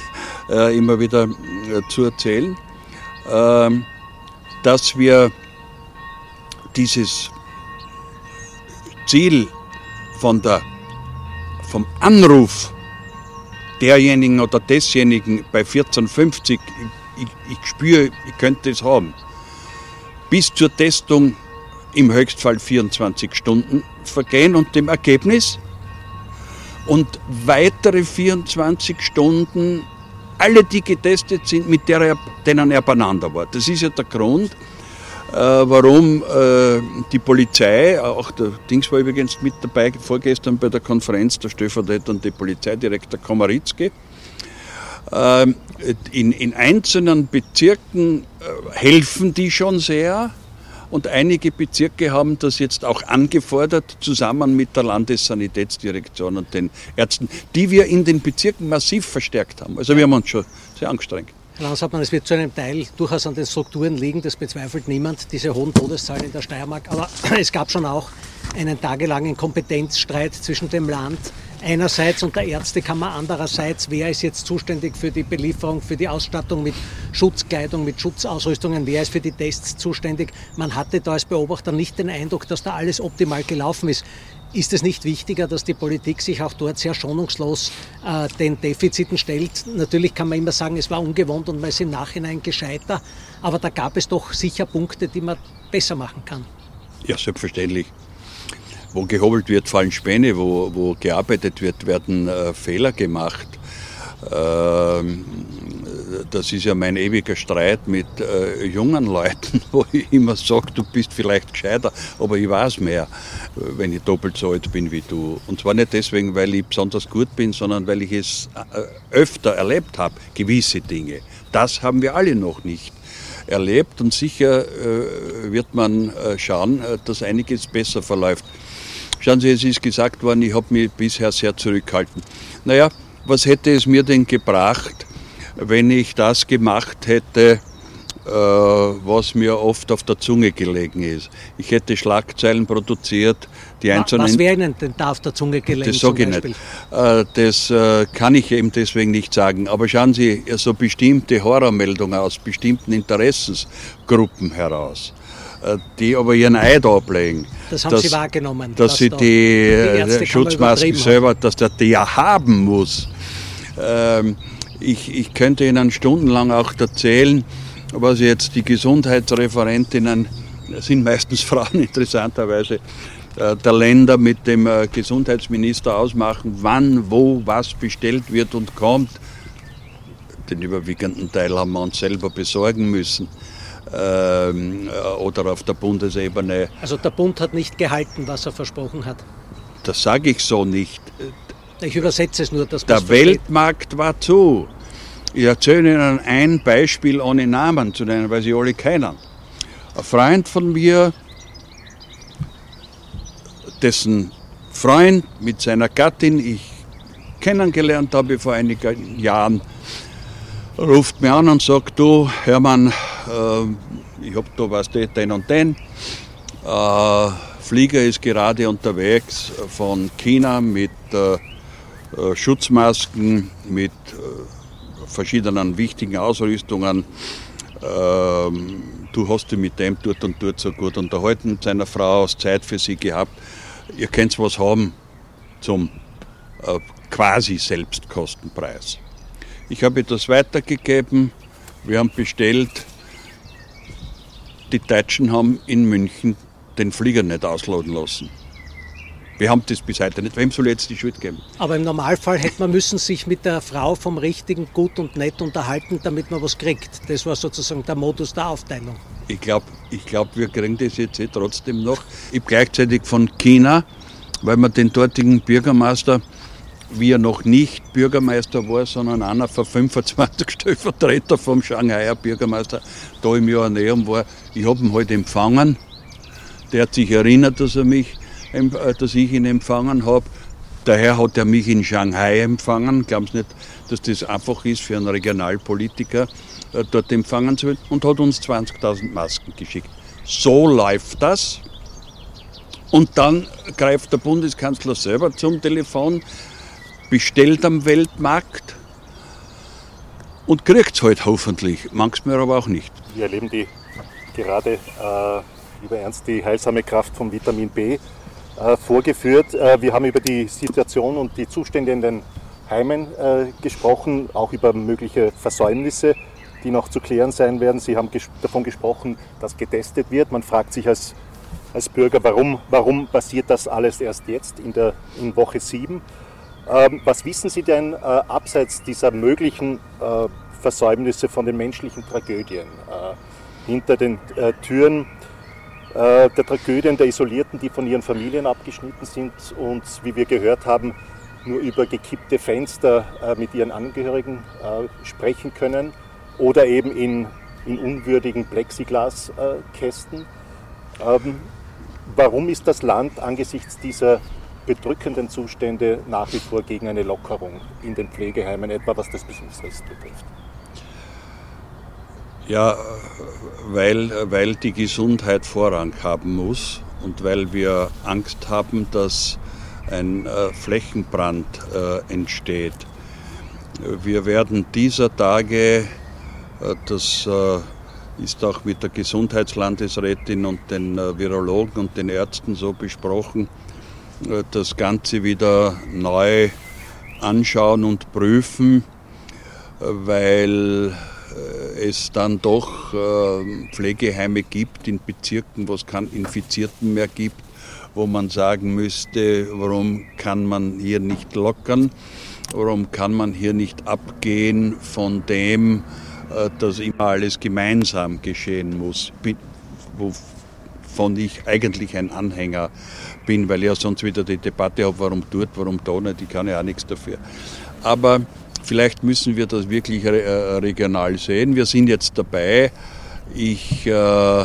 *laughs* äh, immer wieder äh, zu erzählen, ähm, dass wir dieses Ziel von der vom Anruf derjenigen oder desjenigen bei 1450, ich, ich spüre, ich könnte es haben, bis zur Testung im Höchstfall 24 Stunden vergehen und dem Ergebnis und weitere 24 Stunden alle, die getestet sind, mit denen er beieinander war. Das ist ja der Grund, warum äh, die Polizei, auch der Dings war übrigens mit dabei vorgestern bei der Konferenz, der stellvertretende Polizeidirektor Komaritzki, ähm, in, in einzelnen Bezirken äh, helfen die schon sehr, Und einige Bezirke haben das jetzt auch angefordert, zusammen mit der Landessanitätsdirektion und den Ärzten, die wir in den Bezirken massiv verstärkt haben. Also wir haben uns schon sehr angestrengt. Herr Landeshauptmann, es wird zu einem Teil durchaus an den Strukturen liegen, das bezweifelt niemand, diese hohen Todeszahlen in der Steiermark. Aber *clears throat* es gab schon auch einen tagelangen Kompetenzstreit zwischen dem Land einerseits und der Ärztekammer andererseits. Wer ist jetzt zuständig für die Belieferung, für die Ausstattung mit Schutzkleidung, mit Schutzausrüstungen? Wer ist für die Tests zuständig? Man hatte da als Beobachter nicht den Eindruck, dass da alles optimal gelaufen ist. Ist es nicht wichtiger, dass die Politik sich auch dort sehr schonungslos äh, den Defiziten stellt? Natürlich kann man immer sagen, es war ungewohnt und man ist im Nachhinein gescheiter, aber da gab es doch sicher Punkte, die man besser machen kann. Ja, selbstverständlich wo gehobelt wird, fallen Späne, wo, wo gearbeitet wird, werden äh, Fehler gemacht. Ähm, das ist ja mein ewiger Streit mit äh, jungen Leuten, *laughs* wo ich immer sage, du bist vielleicht gescheiter, aber ich weiß mehr, wenn ich doppelt so alt bin wie du. Und zwar nicht deswegen, weil ich besonders gut bin, sondern weil ich es äh, öfter erlebt habe, gewisse Dinge. Das haben wir alle noch nicht erlebt und sicher äh, wird man äh, schauen, äh, dass einiges besser verläuft. Schauen Sie, es ist gesagt worden, ich habe mich bisher sehr zurückgehalten. Naja, was hätte es mir denn gebracht, wenn ich das gemacht hätte, äh, was mir oft auf der Zunge gelegen ist. Ich hätte Schlagzeilen produziert, die einzelnen. Was wäre Ihnen denn da auf der Zunge gelegen? Das sage ich nicht. Äh, das äh, kann ich eben deswegen nicht sagen. Aber schauen Sie, so bestimmte Horrormeldungen aus bestimmten Interessensgruppen heraus die aber ihren Eid ablegen. Das haben dass, Sie wahrgenommen. Dass, dass sie die, die Schutzmasken selber, dass der die ja haben muss. Ähm, ich, ich könnte Ihnen stundenlang auch erzählen, was jetzt die Gesundheitsreferentinnen, sind meistens *laughs* Frauen interessanterweise, äh, der Länder mit dem äh, Gesundheitsminister ausmachen, wann, wo, was bestellt wird und kommt. Den überwiegenden Teil haben wir uns selber besorgen müssen. Ähm, oder auf der Bundesebene. Also der Bund hat nicht gehalten, was er versprochen hat. Das sage ich so nicht. Ich übersetze es nur, dass Der Weltmarkt war zu. Ich erzähle Ihnen ein Beispiel ohne Namen zu nennen, weil Sie alle kennen. Ein Freund von mir, dessen Freund mit seiner Gattin ich kennengelernt habe vor einigen Jahren, ruft mir an und sagt, du Hermann, äh, ich habe da was den und den. Äh, Flieger ist gerade unterwegs von China mit äh, äh Schutzmasken, mit äh, verschiedenen wichtigen Ausrüstungen. Ähm, du hast dich mit dem dort und dort so gut unterhalten, mit seiner Frau aus Zeit für sie gehabt. Ihr könnt was haben zum äh, quasi Selbstkostenpreis. Ich habe das weitergegeben. Wir haben bestellt. Die Deutschen haben in München den Flieger nicht ausladen lassen. Wir haben das bis heute nicht. Wem soll jetzt die Schuld geben? Aber im Normalfall hätte man müssen sich mit der Frau vom Richtigen gut und nett unterhalten, damit man was kriegt. Das war sozusagen der Modus der Aufteilung. Ich glaube, ich glaub, wir kriegen das jetzt eh trotzdem noch. Ich habe gleichzeitig von China, weil man den dortigen Bürgermeister wie er noch nicht Bürgermeister war, sondern einer von 25 *laughs* Stellvertreter vom Shanghaier Bürgermeister da im Joanneum war. Ich habe ihn halt empfangen. Der hat sich erinnert, dass, er mich, dass ich ihn empfangen habe. Daher hat er mich in Shanghai empfangen. Glauben Sie nicht, dass das einfach ist für einen Regionalpolitiker, äh, dort empfangen zu werden. Und hat uns 20.000 Masken geschickt. So läuft das. Und dann greift der Bundeskanzler selber zum Telefon, bestellt am Weltmarkt und kriegt es halt hoffentlich, manchmal aber auch nicht. Wir erleben die gerade, äh, lieber Ernst, die heilsame Kraft von Vitamin B äh, vorgeführt. Äh, wir haben über die Situation und die Zustände in den Heimen äh, gesprochen, auch über mögliche Versäumnisse, die noch zu klären sein werden. Sie haben davon gesprochen, dass getestet wird. Man fragt sich als, als Bürger, warum, warum passiert das alles erst jetzt in, der, in Woche 7? Ähm, was wissen Sie denn äh, abseits dieser möglichen Versäumnisse von den menschlichen Tragödien? Hinter den Türen der Tragödien der Isolierten, die von ihren Familien abgeschnitten sind und, wie wir gehört haben, nur über gekippte Fenster mit ihren Angehörigen sprechen können oder eben in, in unwürdigen Plexiglaskästen. Ähm, warum ist das Land angesichts dieser bedrückenden Zustände nach wie vor gegen eine Lockerung in den Pflegeheimen, etwa was das Besuchsrecht betrifft? Ja, weil, weil die Gesundheit Vorrang haben muss und weil wir Angst haben, dass ein äh, Flächenbrand äh, entsteht. Wir werden dieser Tage, äh, das ist auch mit der Gesundheitslandesrätin und den Virologen und den Ärzten so besprochen, das Ganze wieder neu anschauen und prüfen, weil es dann doch Pflegeheime gibt in Bezirken, wo es keinen Infizierten mehr gibt, wo man sagen müsste, warum kann man hier nicht lockern, warum kann man hier nicht abgehen von dem, äh, dass immer alles gemeinsam geschehen muss, wovon ich eigentlich ein Anhänger bin, weil ich ja sonst wieder die Debatte habe, warum dort, warum da nicht, ich kann ja auch nichts dafür. Aber vielleicht müssen wir das wirklich äh, regional sehen. Wir sind jetzt dabei. Ich äh,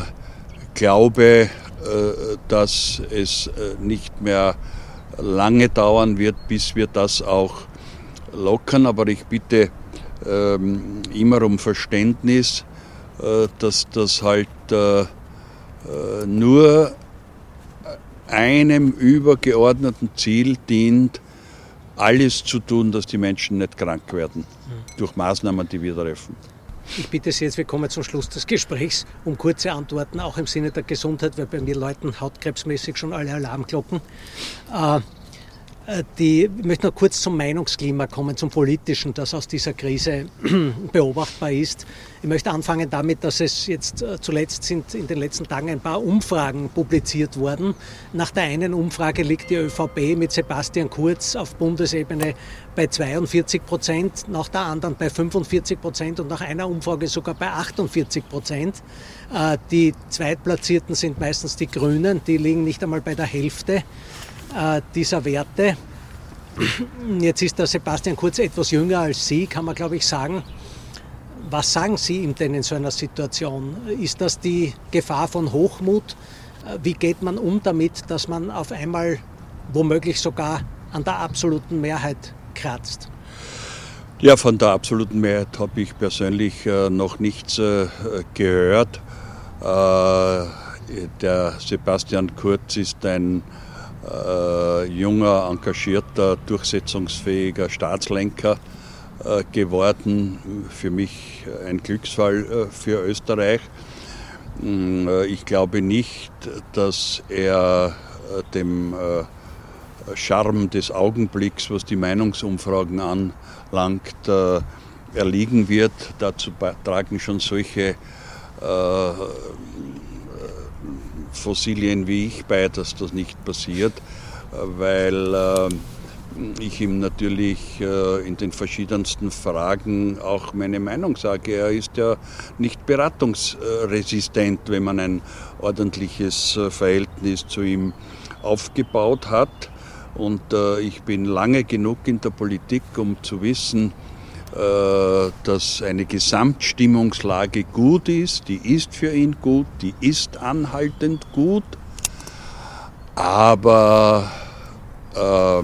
glaube, äh, dass es äh, nicht mehr lange dauern wird, bis wir das auch lockern. Aber ich bitte ähm, immer um Verständnis, äh, dass das halt nur einem übergeordneten Ziel dient, alles zu tun, dass die Menschen nicht krank werden mhm. durch Maßnahmen, die wir treffen. Ich bitte Sie jetzt, wir kommen zum Schluss des Gesprächs, um kurze Antworten, auch im Sinne der Gesundheit, weil bei mir läuten hautkrebsmäßig schon alle Alarmglocken. Äh, äh, die, ich möchte noch kurz zum Meinungsklima kommen, zum politischen, das aus dieser Krise *clears throat* beobachtbar ist. Ich möchte anfangen damit, dass es jetzt äh, zuletzt sind in den letzten Tagen ein paar Umfragen publiziert worden. Nach der einen Umfrage liegt die ÖVP mit Sebastian Kurz auf Bundesebene bei 42 Prozent, nach der anderen bei 45 Prozent und nach einer Umfrage sogar bei 48 Prozent. Äh, die Zweitplatzierten sind meistens die Grünen, die liegen nicht einmal bei der Hälfte äh, dieser Werte. Jetzt ist der Sebastian Kurz etwas jünger als Sie, kann man glaube ich sagen. Was sagen Sie ihm denn in so einer Situation? Ist das die Gefahr von Hochmut? Äh, wie geht man um damit, dass man auf einmal womöglich sogar an der absoluten Mehrheit kratzt? Ja, von der absoluten Mehrheit habe ich persönlich äh, noch nichts äh, gehört. Der Sebastian Kurz ist ein junger, engagierter, durchsetzungsfähiger Staatslenker geworden. Für mich ein Glücksfall äh, für Österreich. Mm, äh, ich glaube nicht, dass er äh, dem äh, Charme des Augenblicks, was die Meinungsumfragen anlangt, erliegen wird. Dazu tragen schon solche Fossilien wie ich bei, dass das nicht passiert, weil äh, ich ihm natürlich äh, in den verschiedensten Fragen auch meine Meinung sage. Er ist ja nicht beratungsresistent, wenn man ein ordentliches äh, Verhältnis zu ihm aufgebaut hat. Und ich bin lange genug in der Politik, um zu wissen, äh, dass eine Gesamtstimmungslage gut ist, die ist für ihn gut, die ist anhaltend gut, aber äh,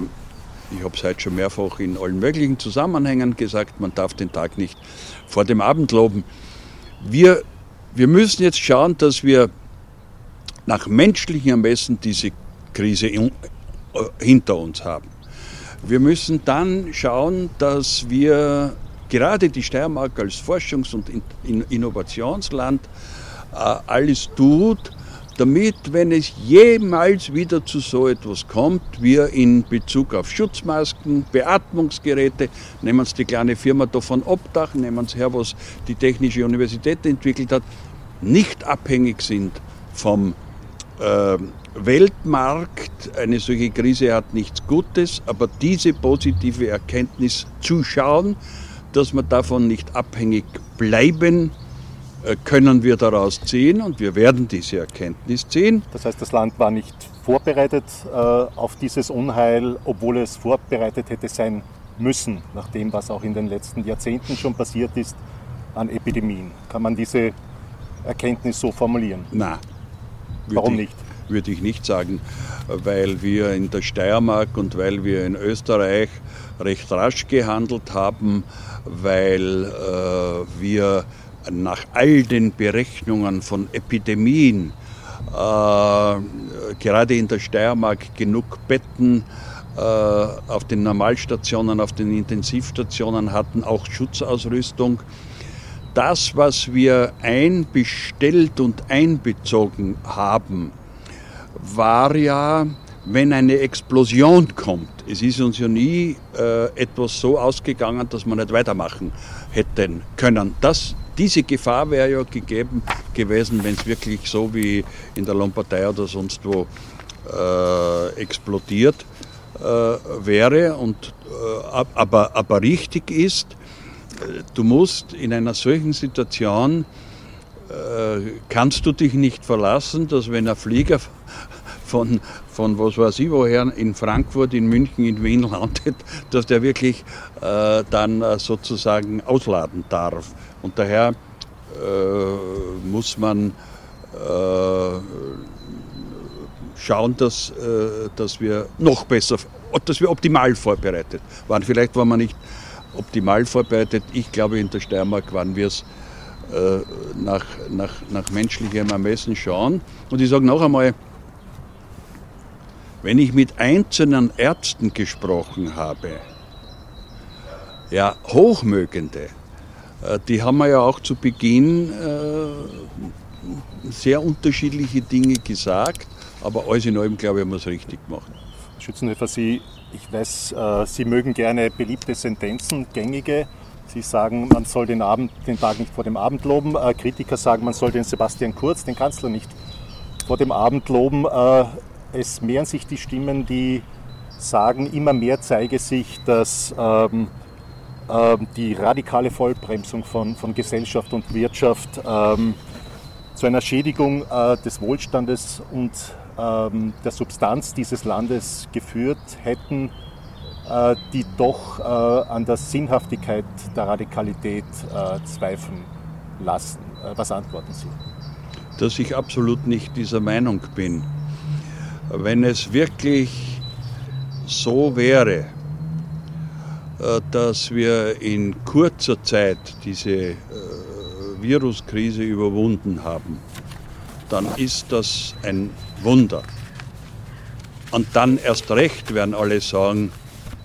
ich habe es heute schon mehrfach in allen möglichen Zusammenhängen gesagt, man darf den Tag nicht vor dem Abend loben. Wir, wir müssen jetzt schauen, dass wir nach menschlichem Ermessen diese Krise äh, hinter uns haben. Wir müssen dann schauen, dass wir gerade die Steiermark als Forschungs- und Innovationsland äh, alles tut, damit, wenn es jemals wieder zu so etwas kommt, wir in Bezug auf Schutzmasken, Beatmungsgeräte, nehmen Sie die kleine Firma da von Obdach, nehmen Sie her, was die Technische Universität entwickelt hat, nicht abhängig sind vom äh, Weltmarkt, eine solche Krise hat nichts Gutes, aber diese positive Erkenntnis zu schauen, dass wir davon nicht abhängig bleiben, können wir daraus ziehen und wir werden diese Erkenntnis ziehen. Das heißt, das Land war nicht vorbereitet äh, auf dieses Unheil, obwohl es vorbereitet hätte sein müssen, nach dem, was auch in den letzten Jahrzehnten schon passiert ist an Epidemien. Kann man diese Erkenntnis so formulieren? Nein, Warum ich, nicht? Würde ich nicht sagen, weil wir in der Steiermark und weil wir in Österreich recht rasch gehandelt haben, weil äh, wir nach all den Berechnungen von Epidemien äh, gerade in der Steiermark genug Betten äh, auf den Normalstationen, auf den Intensivstationen hatten, auch Schutzausrüstung. Das, was wir einbestellt und einbezogen haben, war ja, wenn eine Explosion kommt. Es ist uns ja nie äh, etwas so ausgegangen, dass wir nicht weitermachen hätten können. Das diese Gefahr wäre ja gegeben gewesen, wenn es wirklich so wie in der Lombardei oder sonst wo äh, explodiert äh, wäre. Und, äh, aber, aber richtig ist, du musst in einer solchen Situation, äh, kannst du dich nicht verlassen, dass wenn ein Flieger *laughs* von, von was weiß ich woher, in Frankfurt, in München, in Wien *laughs* landet, dass der wirklich äh, dann äh, sozusagen ausladen darf. Und daher äh, muss man äh, schauen, dass, äh, dass wir noch besser, dass wir optimal vorbereitet waren. Vielleicht waren wir nicht optimal vorbereitet. Ich glaube, in der Steiermark waren wir es nach, nach, nach menschlichem Ermessen schauen. Und ich sage noch einmal, wenn ich mit einzelnen Ärzten gesprochen habe, ja, Hochmögende, äh, die haben wir ja auch zu Beginn äh, sehr unterschiedliche Dinge gesagt, aber alles in allem, glaube ich, haben wir es richtig gemacht. Schützenhöfer, Sie, ich weiß, äh, Sie mögen gerne beliebte Sentenzen, gängige. Sie sagen, man soll den, Abend, den Tag nicht vor dem Abend loben. Kritiker sagen, man soll den Sebastian Kurz, den Kanzler, nicht vor dem Abend loben. Es mehren sich die Stimmen, die sagen, immer mehr zeige sich, dass ähm, ähm, die radikale Vollbremsung von, von Gesellschaft und Wirtschaft ähm, zu einer Schädigung äh, des Wohlstandes und ähm, der Substanz dieses Landes geführt hätten, äh, die doch äh, an der Sinnhaftigkeit der Radikalität äh, zweifeln lassen. Äh, was antworten Sie? Dass ich absolut nicht dieser Meinung bin. Wenn es wirklich so wäre, äh, dass wir in kurzer Zeit diese äh, Viruskrise überwunden haben, dann ist das ein Wunder. Und dann erst recht werden alle sagen,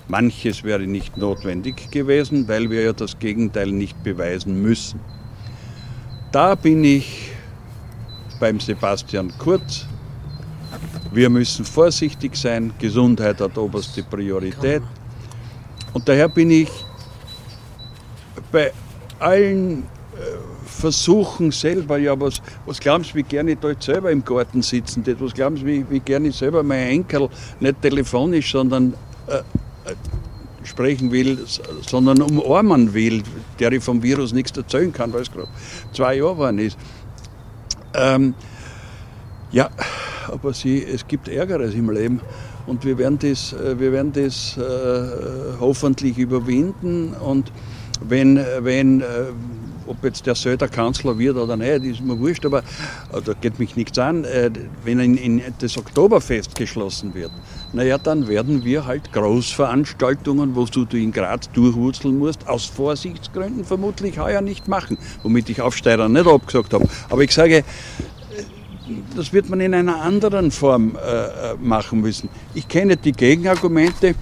manches wäre nicht notwendig gewesen, weil wir ja das Gegenteil nicht beweisen müssen. Da bin ich beim Sebastian Kurz. Wir müssen vorsichtig sein, Gesundheit hat oberste Priorität. Und daher bin ich bei allen äh, Versuchen selber, ja, was, was glauben Sie, wie gerne ich jetzt selber im Garten sitzen tät? Was glauben Sie, wie, wie gerne ich selber meinen Enkel nicht telefonisch, sondern äh, äh, sprechen will, sondern umarmen will, der ich vom Virus nichts erzählen kann, weil es gerade zwei Jahre geworden ist. Ähm, ja, aber sie, es gibt Ärgeres im Leben. Und wir werden das, äh, wir werden das äh, hoffentlich überwinden. Und wenn, wenn äh, ob jetzt der Söder Kanzler wird oder nicht, ist mir wurscht, aber da geht mich nichts an. Wenn in, in das Oktoberfest geschlossen wird, naja, dann werden wir halt Großveranstaltungen, wo du in Graz durchwurzeln musst, aus Vorsichtsgründen vermutlich heuer nicht machen, womit ich Aufsteiger nicht abgesagt habe. Aber ich sage, das wird man in einer anderen Form äh, machen müssen. Ich kenne die Gegenargumente.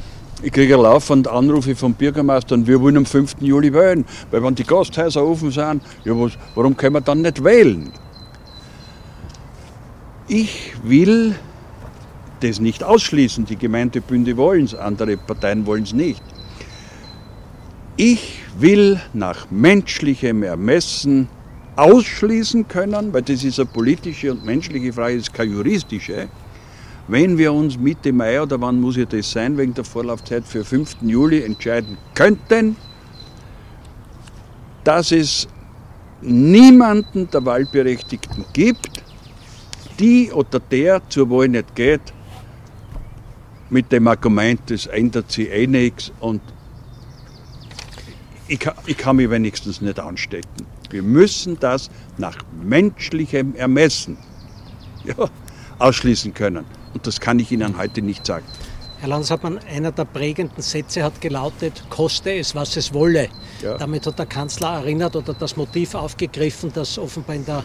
Ich kriege laufend Anrufe vom Bürgermeister wir wollen am 5. Juli wählen. Weil wenn die Gasthäuser offen sind, ja, was, warum können wir dann nicht wählen? Ich will das nicht ausschließen. Die Gemeindebünde wollen es, andere Parteien wollen es nicht. Ich will nach menschlichem Ermessen ausschließen können, weil das ist eine politische und menschliche Frage, das ist keine juristische. Wenn wir uns Mitte Mai oder wann muss ja das sein, wegen der Vorlaufzeit für 5. Juli entscheiden könnten, dass es niemanden der Wahlberechtigten gibt, die oder der zur Wahl nicht geht, mit dem Argument, das ändert sich eh nichts und ich, ich kann mich wenigstens nicht anstecken. Wir müssen das nach menschlichem Ermessen. Ja, ausschließen können. Und das kann ich Ihnen heute nicht sagen. Herr Landeshauptmann, einer der prägenden Sätze hat gelautet, koste es, was es wolle. Ja. Damit hat der Kanzler erinnert oder das Motiv aufgegriffen, das offenbar in der,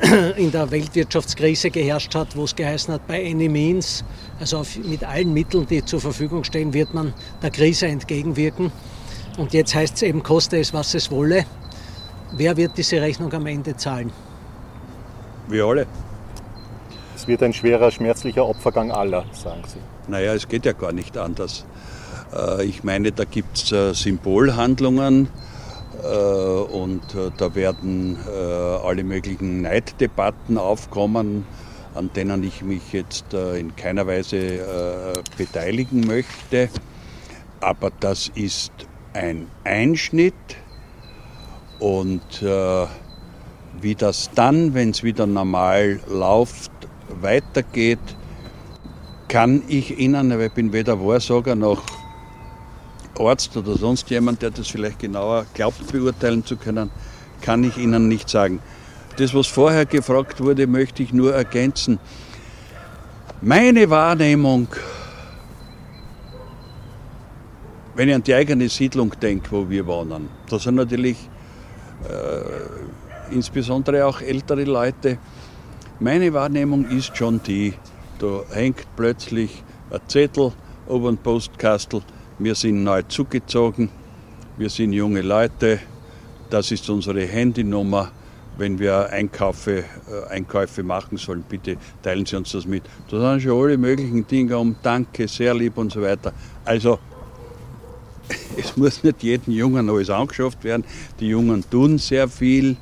*clears throat* in der Weltwirtschaftskrise geherrscht hat, wo es geheißen hat, bei any means, also mit allen Mitteln, die zur Verfügung stehen, wird man der Krise entgegenwirken. Und jetzt heißt es eben, koste es, was es wolle. Wer wird diese Rechnung am Ende zahlen? Wir alle. Es wird ein schwerer, schmerzlicher Opfergang aller, sagen Sie. Naja, es geht ja gar nicht anders. Äh, ich meine, da gibt es äh, Symbolhandlungen äh, und da werden alle möglichen Neiddebatten aufkommen, an denen ich mich jetzt in keiner Weise beteiligen möchte. Aber das ist ein Einschnitt und wie das dann, wenn es wieder normal läuft, weitergeht, kann ich Ihnen, weil ich bin weder Wahrsager noch Arzt oder sonst jemand, der das vielleicht genauer glaubt beurteilen zu können, kann ich Ihnen nicht sagen. Das, was vorher gefragt wurde, möchte ich nur ergänzen. Meine Wahrnehmung, wenn ich an die eigene Siedlung denke, wo wir wohnen, da sind natürlich äh, insbesondere auch ältere Leute. Meine Wahrnehmung ist schon die, da hängt plötzlich ein Zettel oben ein Postkastel. Wir sind neu zugezogen. Wir sind junge Leute. Das ist unsere Handynummer. Wenn wir Einkäufe, äh, Einkäufe machen sollen, bitte teilen Sie uns das mit. Da sind schon alle möglichen Dinge um Danke, sehr lieb und so weiter. Also *laughs* es muss nicht jedem Jungen alles angeschafft werden. Die Jungen tun sehr viel.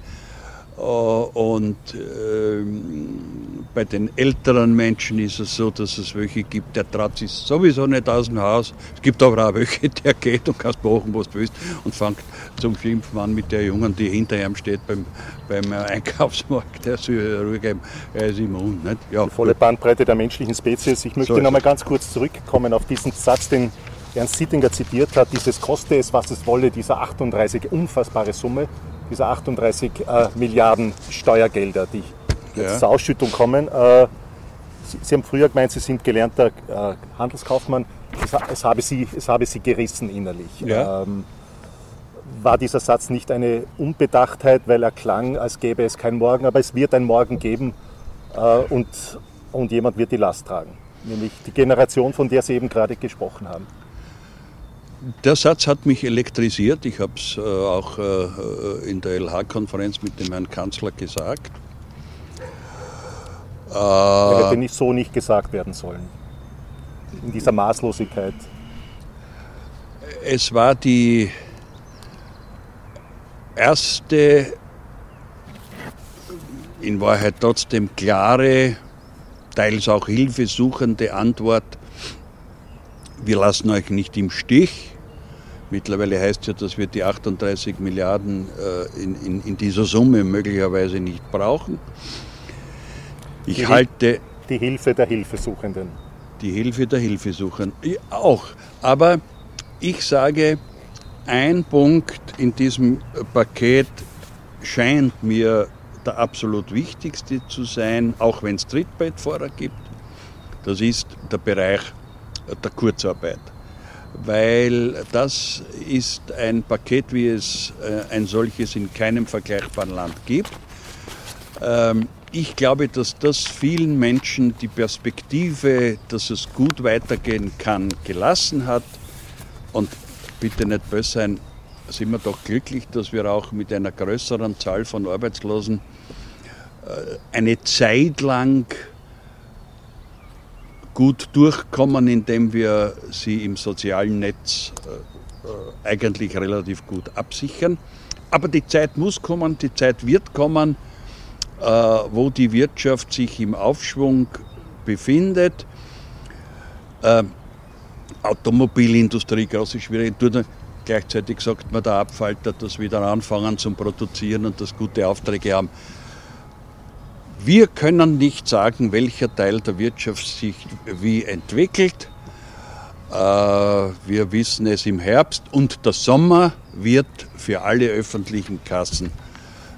Äh, und ähm, bei den älteren Menschen ist es so, dass es welche gibt, der traut sich sowieso nicht aus dem Haus. Es gibt aber auch welche, *laughs* der geht und kannst machen, was du willst und fängt zum Schimpfen an mit der Jungen, die hinter ihm steht beim, beim Einkaufsmarkt. Der soll Ruhe geben, er ist immun. Nicht? Ja, Die volle Bandbreite der menschlichen Spezies. Ich möchte so noch mal ganz kurz zurückkommen auf diesen Satz, den Ernst Sittinger zitiert hat, dieses koste es, was es wolle, dieser 38 unfassbare Summe, dieser 38 äh, Milliarden Steuergelder, die jetzt ja. zur Ausschüttung kommen. Äh, Sie, Sie, haben früher gemeint, Sie sind gelernter äh, Handelskaufmann. Es, es, habe Sie, es habe Sie gerissen innerlich. Ja. Ähm, war dieser Satz nicht eine Unbedachtheit, weil er klang, als gäbe es kein Morgen, aber es wird ein Morgen geben äh, und, und jemand wird die Last tragen, nämlich die Generation, von der Sie eben gerade gesprochen haben. Der Satz hat mich elektrisiert. Ich habe es äh, auch äh, in der LH-Konferenz mit dem Herrn Kanzler gesagt. Er hätte nicht so nicht gesagt werden sollen. In dieser Maßlosigkeit. Es war die erste, in Wahrheit trotzdem klare, teils auch hilfesuchende Antwort. Wir lassen euch nicht im Stich. Mittlerweile heißt es ja, dass wir die 38 Milliarden äh, in, in, in, dieser Summe möglicherweise nicht brauchen. Ich die, halte. Die Hilfe der Hilfesuchenden. Die Hilfe der Hilfesuchenden. Ja, auch. Aber ich sage, ein Punkt in diesem Paket scheint mir der absolut wichtigste zu sein, auch wenn es Trittbettfahrer gibt. Das ist der Bereich der Kurzarbeit weil das ist ein Paket, wie es äh, ein solches in keinem vergleichbaren Land gibt. Ähm, ich glaube, dass das vielen Menschen die Perspektive, dass es gut weitergehen kann, gelassen hat. Und bitte nicht böse sein, sind wir doch glücklich, dass wir auch mit einer größeren Zahl von Arbeitslosen äh, eine Zeit lang gut durchkommen, indem wir sie im sozialen Netz äh, äh, eigentlich relativ gut absichern. Aber die Zeit muss kommen, die Zeit wird kommen, äh, wo die Wirtschaft sich im Aufschwung befindet. Äh, Automobilindustrie, große Schwierigkeiten. Gleichzeitig sagt man der Abfalter, dass wieder anfangen zum Produzieren und das gute Aufträge haben. Wir können nicht sagen, welcher Teil der Wirtschaft sich wie entwickelt. Äh, wir wissen es im Herbst und der Sommer wird für alle öffentlichen Kassen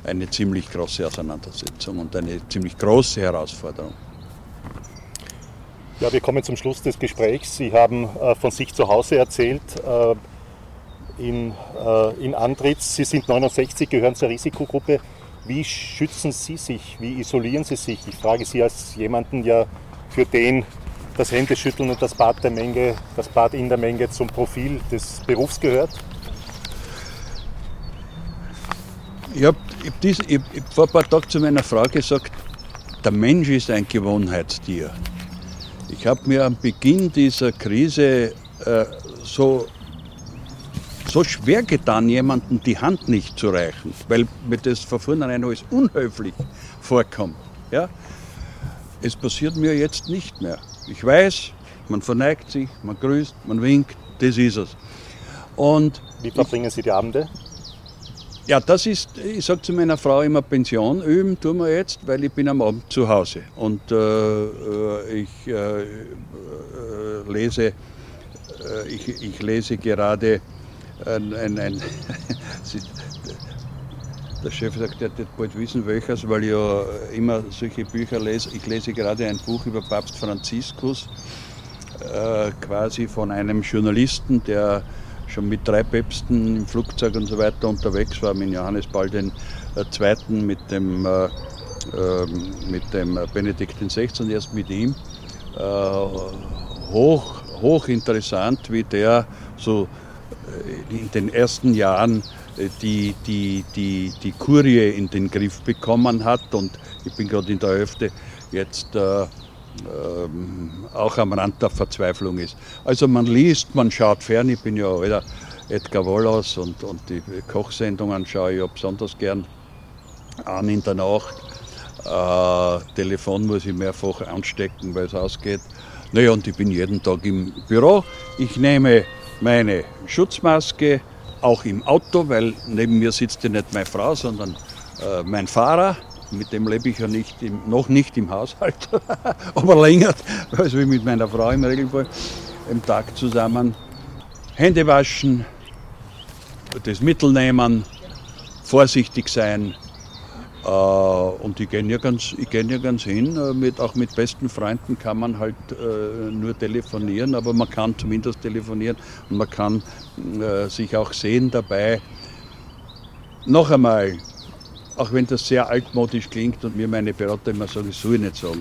eine ziemlich große Auseinandersetzung und eine ziemlich große Herausforderung. Ja, wir kommen zum Schluss des Gesprächs. Sie haben äh, von sich zu Hause erzählt, äh, in, in Antritts. Sie sind 69, gehören zur Risikogruppe. Wie schützen Sie sich? Wie isolieren Sie sich? Ich frage Sie als jemanden, ja, für den das Händeschütteln und das Bad, der Menge, das Bad in der Menge zum Profil des Berufs gehört? Ich habe hab hab vor ein paar Tagen zu meiner Frau gesagt, der Mensch ist ein Gewohnheitstier. Ich habe mir am Beginn dieser Krise äh, so, so schwer getan, jemandem die Hand nicht zu reichen, weil mir das von vornherein alles unhöflich vorkommt. Ja? Es passiert mir jetzt nicht mehr. Ich weiß, man verneigt sich, man grüßt, man winkt, das ist es. Und Wie verbringen Sie die Abende? Ja, das ist, ich sage zu meiner Frau immer Pension üben, tun wir jetzt, weil ich bin am Abend zu Hause. Und äh, äh ich äh, äh, lese, äh, ich, ich, lese gerade ein, ein, ein *laughs* der Chef sagt, er wird bald wissen, welches, weil ich ja immer solche Bücher lese. Ich lese gerade ein Buch über Papst Franziskus, äh, quasi von einem Journalisten, der schon mit drei Päpsten im Flugzeug und so weiter unterwegs war, mit Johannes Paul II., mit dem, äh, ähm, mit dem Benedikt XVI. erst mit ihm. Äh, hoch, hoch interessant, wie der so äh, in den ersten Jahren die, die, die, die Kurie in den Griff bekommen hat. Und ich bin gerade in der Hälfte jetzt äh, ähm, auch am Rand der Verzweiflung ist. Also man liest, man schaut fern. Ich bin ja alter Edgar Wallace und, und die Kochsendungen schaue ich ja besonders gern an in der Nacht. Äh, Telefon muss ich mehrfach anstecken, weil es ausgeht. Naja, und ich bin jeden Tag im Büro. Ich nehme meine Schutzmaske, auch im Auto, weil neben mir sitzt ja nicht meine Frau, sondern äh, mein Fahrer mit dem lebe ich ja nicht im, noch nicht im Haushalt, *laughs* aber länger, also wie mit meiner Frau im Regelfall, im Tag zusammen. Hände waschen, das Mittel nehmen, vorsichtig sein. Äh, und ich gehe nirgends, ich geh nirgends hin. Äh, mit, auch mit besten Freunden kann man halt äh, nur telefonieren, aber man kann zumindest telefonieren und man kann äh, sich auch sehen dabei. Noch einmal, auch wenn das sehr altmodisch klingt und mir meine Berater immer sagen, das soll ich nicht sagen.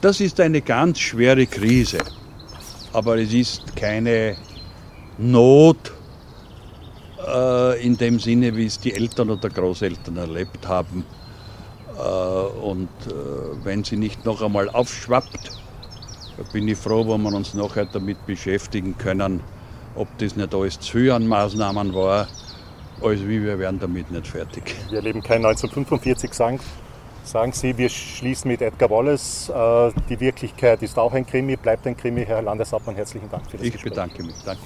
Das ist eine ganz schwere Krise, aber es ist keine Not äh, in dem Sinne, wie es die Eltern oder Großeltern erlebt haben. Äh, und äh, wenn sie nicht noch einmal aufschwappt, bin ich froh, wenn wir uns nachher damit beschäftigen können, ob das nicht alles zu an Maßnahmen war also wie wir werden damit nicht fertig. Wir erleben kein 1945, sagen, sagen Sie. Wir schließen mit Edgar Wallace. Äh, die Wirklichkeit ist auch ein Krimi, bleibt ein Krimi. Herr Landeshauptmann, herzlichen Dank für das Ich Gespräch. bedanke mich. Danke.